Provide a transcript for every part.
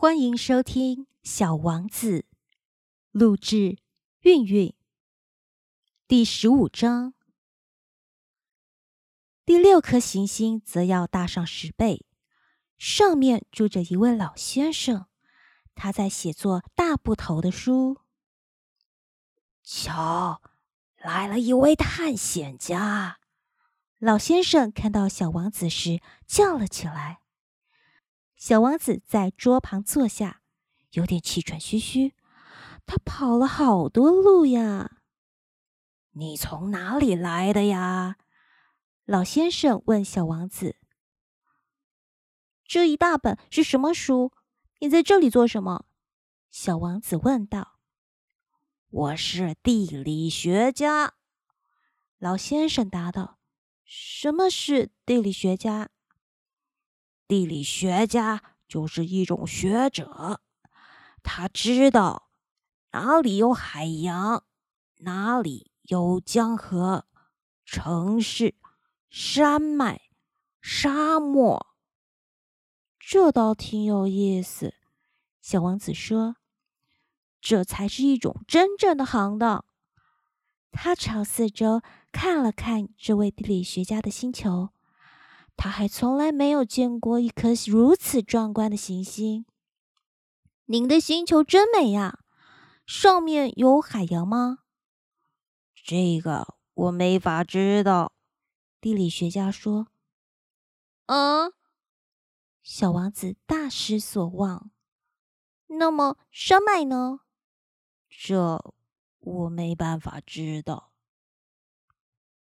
欢迎收听《小王子》，录制韵韵。第十五章，第六颗行星则要大上十倍，上面住着一位老先生，他在写作大部头的书。瞧，来了一位探险家！老先生看到小王子时叫了起来。小王子在桌旁坐下，有点气喘吁吁。他跑了好多路呀。你从哪里来的呀？老先生问小王子。这一大本是什么书？你在这里做什么？小王子问道。我是地理学家。老先生答道。什么是地理学家？地理学家就是一种学者，他知道哪里有海洋，哪里有江河、城市、山脉、沙漠。这倒挺有意思，小王子说：“这才是一种真正的行当。”他朝四周看了看这位地理学家的星球。他还从来没有见过一颗如此壮观的行星。您的星球真美呀！上面有海洋吗？这个我没法知道。地理学家说：“嗯。”小王子大失所望。那么山脉呢？这我没办法知道。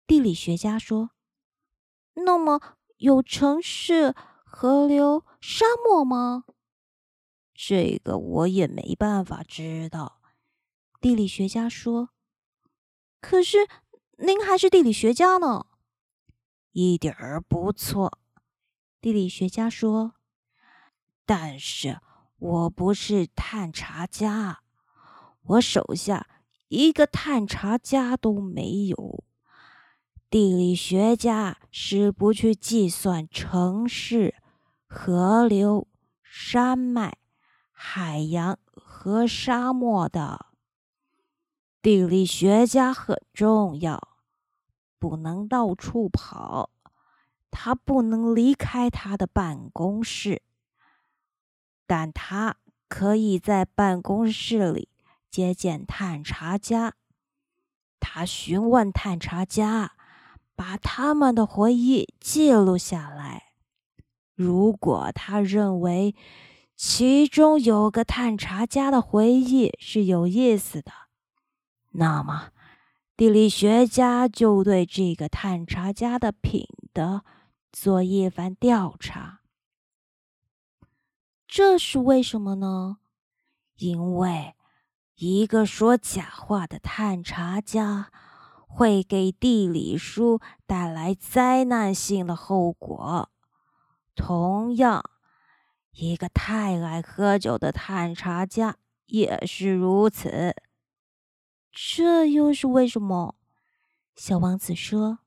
地理学家说：“那么。”有城市、河流、沙漠吗？这个我也没办法知道。地理学家说：“可是您还是地理学家呢。”一点儿不错。地理学家说：“但是我不是探查家，我手下一个探查家都没有。”地理学家是不去计算城市、河流、山脉、海洋和沙漠的。地理学家很重要，不能到处跑，他不能离开他的办公室，但他可以在办公室里接见探查家。他询问探查家。把他们的回忆记录下来。如果他认为其中有个探查家的回忆是有意思的，那么地理学家就对这个探查家的品德做一番调查。这是为什么呢？因为一个说假话的探查家。会给地理书带来灾难性的后果。同样，一个太爱喝酒的探查家也是如此。这又是为什么？小王子说：“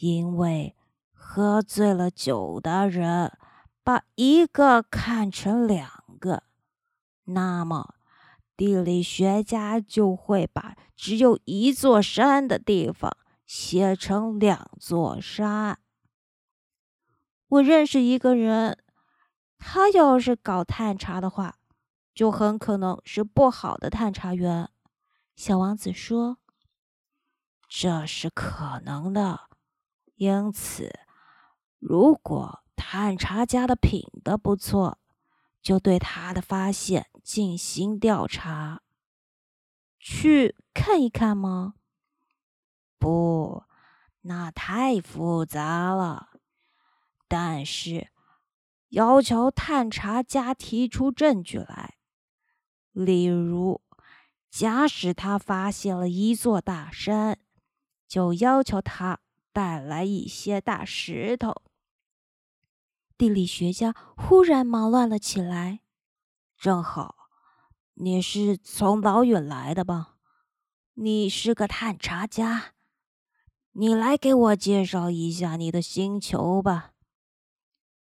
因为喝醉了酒的人把一个看成两个，那么。”地理学家就会把只有一座山的地方写成两座山。我认识一个人，他要是搞探查的话，就很可能是不好的探查员。小王子说：“这是可能的。因此，如果探查家的品德不错。”就对他的发现进行调查，去看一看吗？不，那太复杂了。但是，要求探查家提出证据来，例如，假使他发现了一座大山，就要求他带来一些大石头。地理学家忽然忙乱了起来。正好，你是从老远来的吧？你是个探查家，你来给我介绍一下你的星球吧。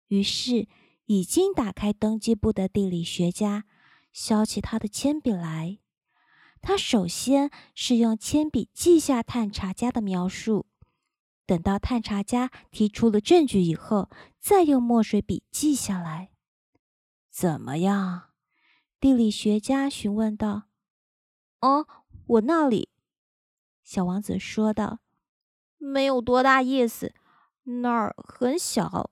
于是，已经打开登记簿的地理学家削起他的铅笔来。他首先是用铅笔记下探查家的描述，等到探查家提出了证据以后，再用墨水笔记下来。怎么样？地理学家询问道。“哦，我那里。”小王子说道，“没有多大意思，那儿很小。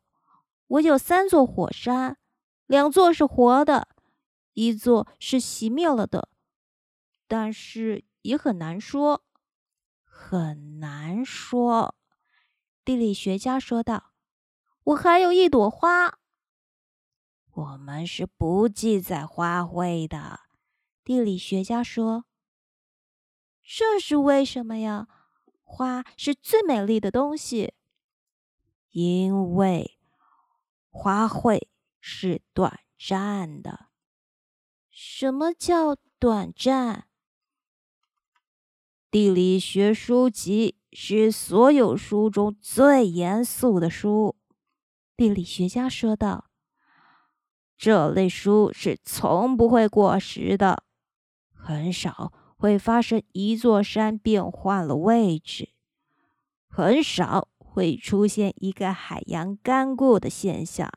我有三座火山，两座是活的，一座是熄灭了的。”但是也很难说，很难说。地理学家说道：“我还有一朵花。”我们是不记载花卉的，地理学家说：“这是为什么呀？花是最美丽的东西，因为花卉是短暂的。什么叫短暂？”地理学书籍是所有书中最严肃的书，地理学家说道：“这类书是从不会过时的，很少会发生一座山变换了位置，很少会出现一个海洋干固的现象。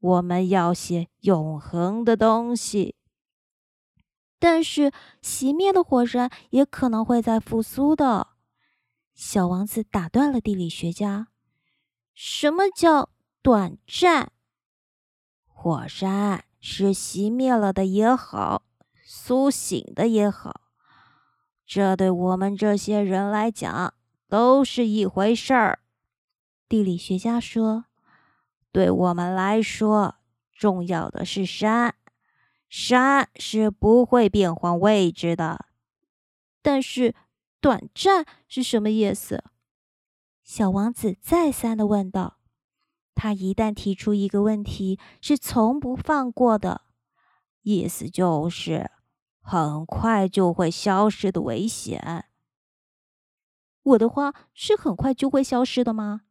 我们要写永恒的东西。”但是熄灭的火山也可能会再复苏的。小王子打断了地理学家：“什么叫短暂？火山是熄灭了的也好，苏醒的也好，这对我们这些人来讲都是一回事儿。”地理学家说：“对我们来说，重要的是山。”山是不会变换位置的，但是短暂是什么意思？小王子再三的问道。他一旦提出一个问题，是从不放过的，意思就是很快就会消失的危险。我的花是很快就会消失的吗？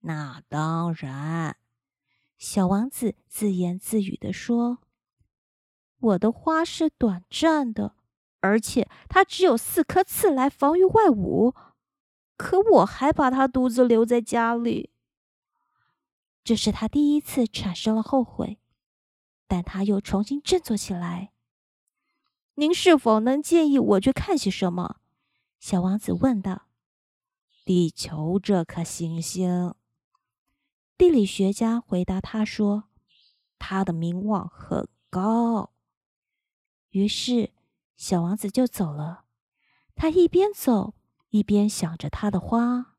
那当然，小王子自言自语的说。我的花是短暂的，而且它只有四颗刺来防御外物。可我还把它独自留在家里。这是他第一次产生了后悔，但他又重新振作起来。您是否能建议我去看些什么？小王子问道。地球这颗行星，地理学家回答他说：“它的名望很高。”于是，小王子就走了。他一边走，一边想着他的花。